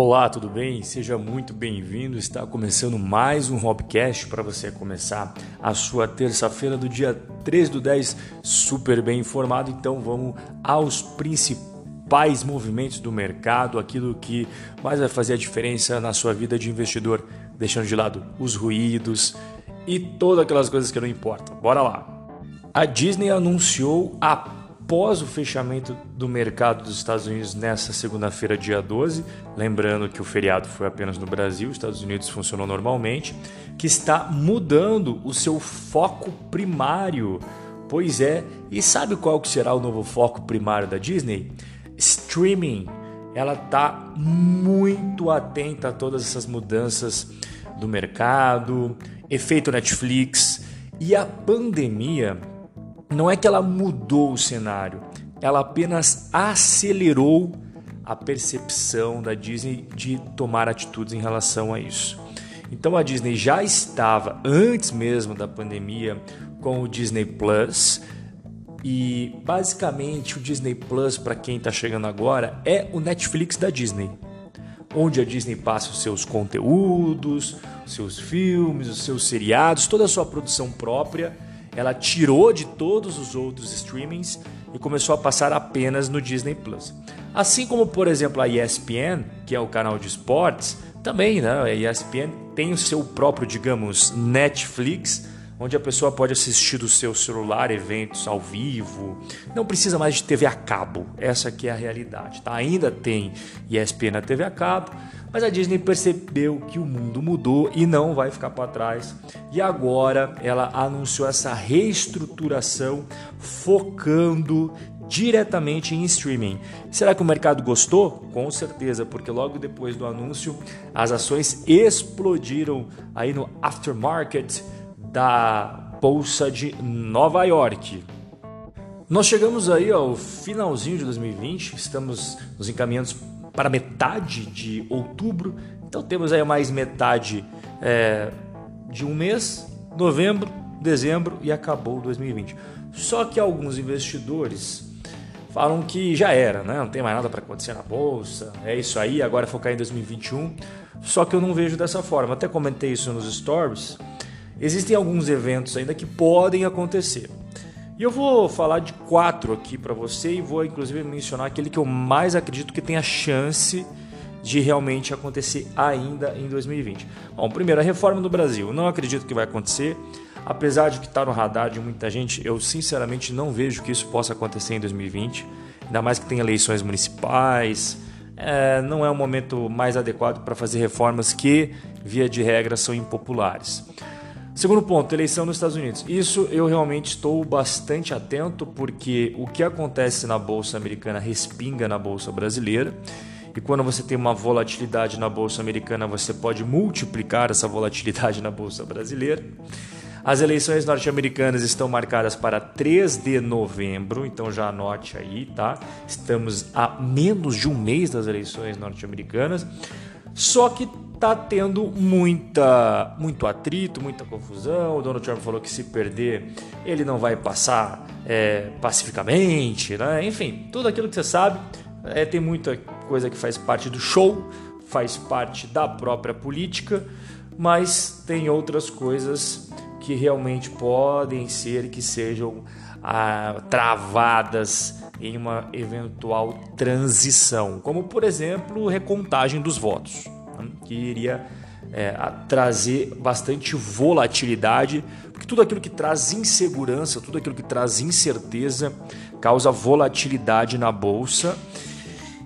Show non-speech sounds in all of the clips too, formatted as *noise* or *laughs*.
Olá, tudo bem? Seja muito bem-vindo. Está começando mais um Hobcast para você começar a sua terça-feira do dia 3 do 10 super bem informado. Então vamos aos principais movimentos do mercado, aquilo que mais vai fazer a diferença na sua vida de investidor, deixando de lado os ruídos e todas aquelas coisas que não importam. Bora lá. A Disney anunciou a após o fechamento do mercado dos Estados Unidos nessa segunda-feira, dia 12, lembrando que o feriado foi apenas no Brasil, os Estados Unidos funcionou normalmente, que está mudando o seu foco primário. Pois é, e sabe qual que será o novo foco primário da Disney? Streaming. Ela está muito atenta a todas essas mudanças do mercado, efeito Netflix e a pandemia não é que ela mudou o cenário, ela apenas acelerou a percepção da Disney de tomar atitudes em relação a isso. Então a Disney já estava antes mesmo da pandemia com o Disney Plus e basicamente o Disney Plus para quem está chegando agora é o Netflix da Disney, onde a Disney passa os seus conteúdos, os seus filmes, os seus seriados, toda a sua produção própria ela tirou de todos os outros streamings e começou a passar apenas no Disney Plus. Assim como, por exemplo, a ESPN, que é o canal de esportes, também, né? A ESPN tem o seu próprio, digamos, Netflix, onde a pessoa pode assistir do seu celular eventos ao vivo. Não precisa mais de TV a cabo. Essa aqui é a realidade, tá? Ainda tem ESPN na TV a cabo, mas a Disney percebeu que o mundo mudou e não vai ficar para trás. E agora ela anunciou essa reestruturação focando diretamente em streaming. Será que o mercado gostou? Com certeza, porque logo depois do anúncio as ações explodiram aí no aftermarket da bolsa de Nova York. Nós chegamos aí ao finalzinho de 2020, estamos nos encaminhando para metade de outubro. Então temos aí mais metade é, de um mês, novembro, dezembro e acabou 2020. Só que alguns investidores falam que já era, né? não tem mais nada para acontecer na bolsa, é isso aí, agora focar em 2021. Só que eu não vejo dessa forma. Até comentei isso nos stories. Existem alguns eventos ainda que podem acontecer. E eu vou falar de quatro aqui para você e vou inclusive mencionar aquele que eu mais acredito que tem a chance de realmente acontecer ainda em 2020. Bom, primeiro, a reforma do Brasil. Não acredito que vai acontecer. Apesar de que está no radar de muita gente, eu sinceramente não vejo que isso possa acontecer em 2020. Ainda mais que tem eleições municipais. É, não é o momento mais adequado para fazer reformas que, via de regra, são impopulares. Segundo ponto, eleição nos Estados Unidos. Isso eu realmente estou bastante atento porque o que acontece na bolsa americana respinga na bolsa brasileira. E quando você tem uma volatilidade na bolsa americana, você pode multiplicar essa volatilidade *laughs* na bolsa brasileira. As eleições norte-americanas estão marcadas para 3 de novembro, então já anote aí, tá? Estamos a menos de um mês das eleições norte-americanas. Só que tá tendo muita, muito atrito, muita confusão. O Donald Trump falou que se perder, ele não vai passar é, pacificamente, né? Enfim, tudo aquilo que você sabe. É, tem muita coisa que faz parte do show, faz parte da própria política, mas tem outras coisas que realmente podem ser que sejam ah, travadas em uma eventual transição, como por exemplo recontagem dos votos que iria é, trazer bastante volatilidade, porque tudo aquilo que traz insegurança, tudo aquilo que traz incerteza, causa volatilidade na bolsa.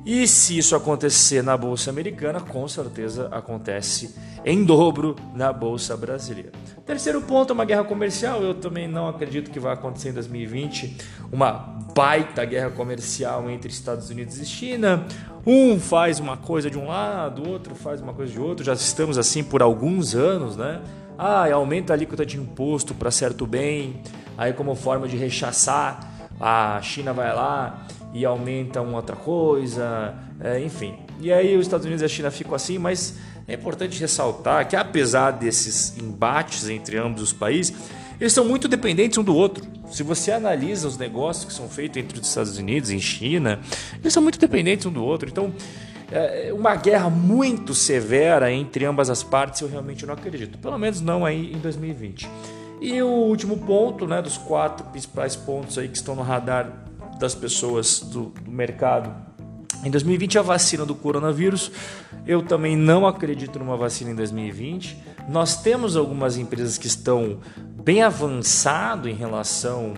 E se isso acontecer na bolsa americana, com certeza acontece em dobro na bolsa brasileira. Terceiro ponto, uma guerra comercial. Eu também não acredito que vai acontecer em 2020 uma baita guerra comercial entre Estados Unidos e China. Um faz uma coisa de um lado, o outro faz uma coisa de outro. Já estamos assim por alguns anos, né? Ah, aumenta a alíquota de imposto para certo bem. Aí, como forma de rechaçar, a China vai lá e aumenta uma outra coisa, é, enfim. E aí os Estados Unidos e a China ficam assim, mas é importante ressaltar que apesar desses embates entre ambos os países, eles são muito dependentes um do outro. Se você analisa os negócios que são feitos entre os Estados Unidos e China, eles são muito dependentes um do outro. Então, é, uma guerra muito severa entre ambas as partes, eu realmente não acredito. Pelo menos não aí em 2020. E o último ponto, né, dos quatro principais pontos aí que estão no radar das pessoas do, do mercado em 2020 a vacina do coronavírus. Eu também não acredito numa vacina em 2020. Nós temos algumas empresas que estão bem avançado em relação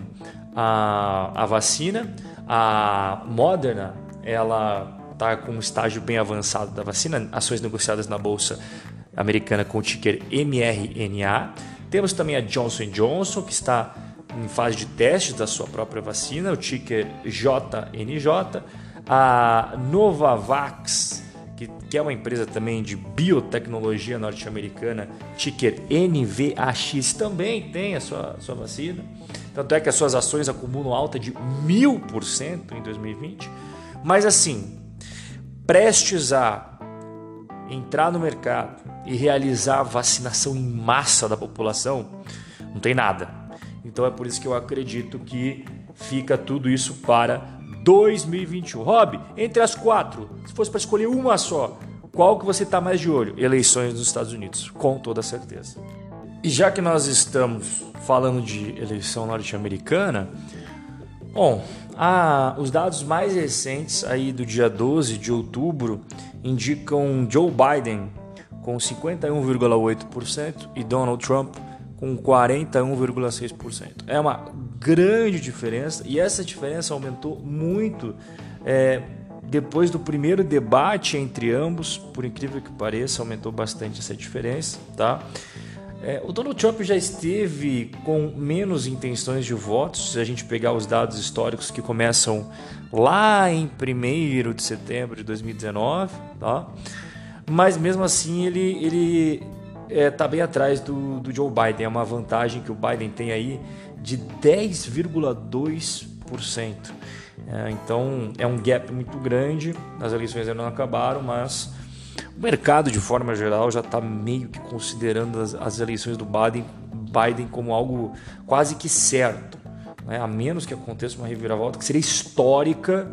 à, à vacina. A Moderna, ela está com um estágio bem avançado da vacina, ações negociadas na bolsa americana com o ticker MRNA. Temos também a Johnson Johnson, que está em fase de testes da sua própria vacina, o ticker JNJ. A Novavax, que, que é uma empresa também de biotecnologia norte-americana, ticker NVAX, também tem a sua, sua vacina. Tanto é que as suas ações acumulam alta de mil por cento em 2020. Mas assim, prestes a entrar no mercado e realizar a vacinação em massa da população, não tem nada. Então é por isso que eu acredito que fica tudo isso para 2021. Rob, entre as quatro, se fosse para escolher uma só, qual que você está mais de olho? Eleições nos Estados Unidos, com toda certeza. E já que nós estamos falando de eleição norte-americana, bom, ah, os dados mais recentes aí do dia 12 de outubro indicam Joe Biden com 51,8% e Donald Trump com 41,6%. É uma grande diferença e essa diferença aumentou muito é, depois do primeiro debate entre ambos, por incrível que pareça, aumentou bastante essa diferença, tá? É, o Donald Trump já esteve com menos intenções de votos, se a gente pegar os dados históricos que começam lá em 1 de setembro de 2019, tá? Mas mesmo assim ele, ele é, tá bem atrás do, do Joe Biden. É uma vantagem que o Biden tem aí de 10,2%. É, então é um gap muito grande. As eleições ainda não acabaram, mas o mercado de forma geral já está meio que considerando as, as, eleições do Biden, Biden como algo quase que certo. Né? A menos que aconteça uma reviravolta que seria histórica,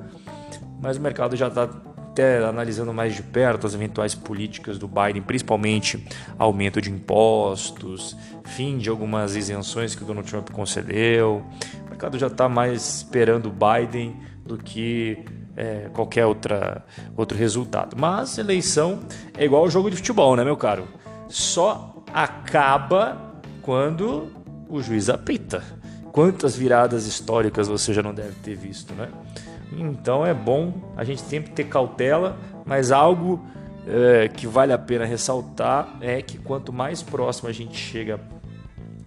mas o mercado já está até analisando mais de perto as eventuais políticas do Biden, principalmente aumento de impostos, fim de algumas isenções que o Donald Trump concedeu. O mercado já está mais esperando o Biden do que é, qualquer outra, outro resultado. Mas eleição é igual ao jogo de futebol, né, meu caro? Só acaba quando o juiz apita. Quantas viradas históricas você já não deve ter visto, né? Então é bom a gente sempre ter cautela, mas algo é, que vale a pena ressaltar é que quanto mais próximo a gente chega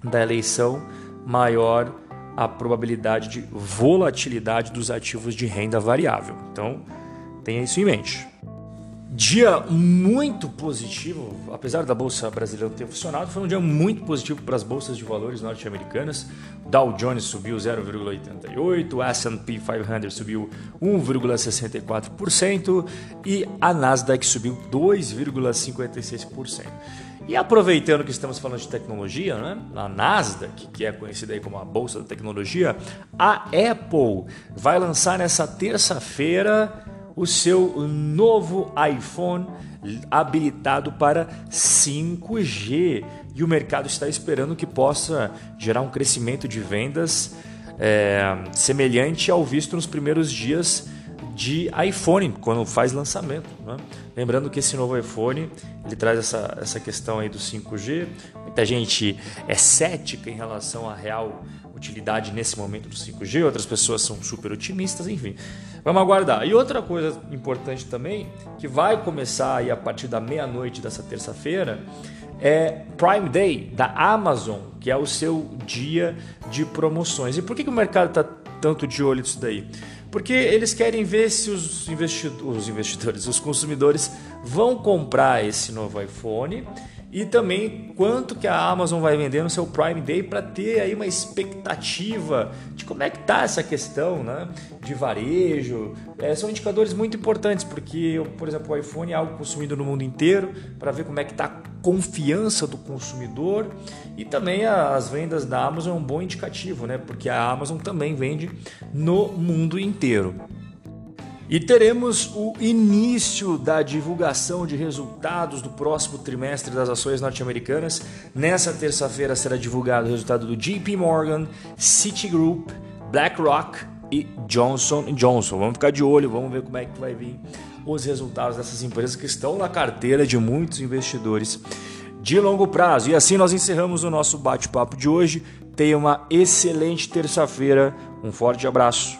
da eleição, maior a probabilidade de volatilidade dos ativos de renda variável. Então tenha isso em mente. Dia muito positivo, apesar da bolsa brasileira ter funcionado, foi um dia muito positivo para as bolsas de valores norte-americanas. Dow Jones subiu 0,88, o S&P 500 subiu 1,64% e a Nasdaq subiu 2,56%. E aproveitando que estamos falando de tecnologia, né? a Nasdaq, que é conhecida aí como a bolsa da tecnologia, a Apple vai lançar nessa terça-feira o seu novo iPhone habilitado para 5G e o mercado está esperando que possa gerar um crescimento de vendas é, semelhante ao visto nos primeiros dias de iPhone quando faz lançamento. Né? Lembrando que esse novo iPhone ele traz essa, essa questão aí do 5G. Muita gente é cética em relação à real utilidade nesse momento do 5G, outras pessoas são super otimistas, enfim. Vamos aguardar. E outra coisa importante também, que vai começar aí a partir da meia-noite dessa terça-feira, é Prime Day da Amazon, que é o seu dia de promoções. E por que, que o mercado está tanto de olho nisso daí? Porque eles querem ver se os, investidores, os investidores, os consumidores vão comprar esse novo iPhone e também quanto que a Amazon vai vender no seu Prime Day para ter aí uma expectativa de como é que tá essa questão, né, de varejo. É, são indicadores muito importantes porque, por exemplo, o iPhone é algo consumido no mundo inteiro para ver como é que tá a confiança do consumidor e também as vendas da Amazon é um bom indicativo, né, porque a Amazon também vende no mundo inteiro. E teremos o início da divulgação de resultados do próximo trimestre das ações norte-americanas. Nessa terça-feira será divulgado o resultado do JP Morgan, Citigroup, BlackRock e Johnson Johnson. Vamos ficar de olho, vamos ver como é que vai vir os resultados dessas empresas que estão na carteira de muitos investidores de longo prazo. E assim nós encerramos o nosso bate-papo de hoje. Tenha uma excelente terça-feira, um forte abraço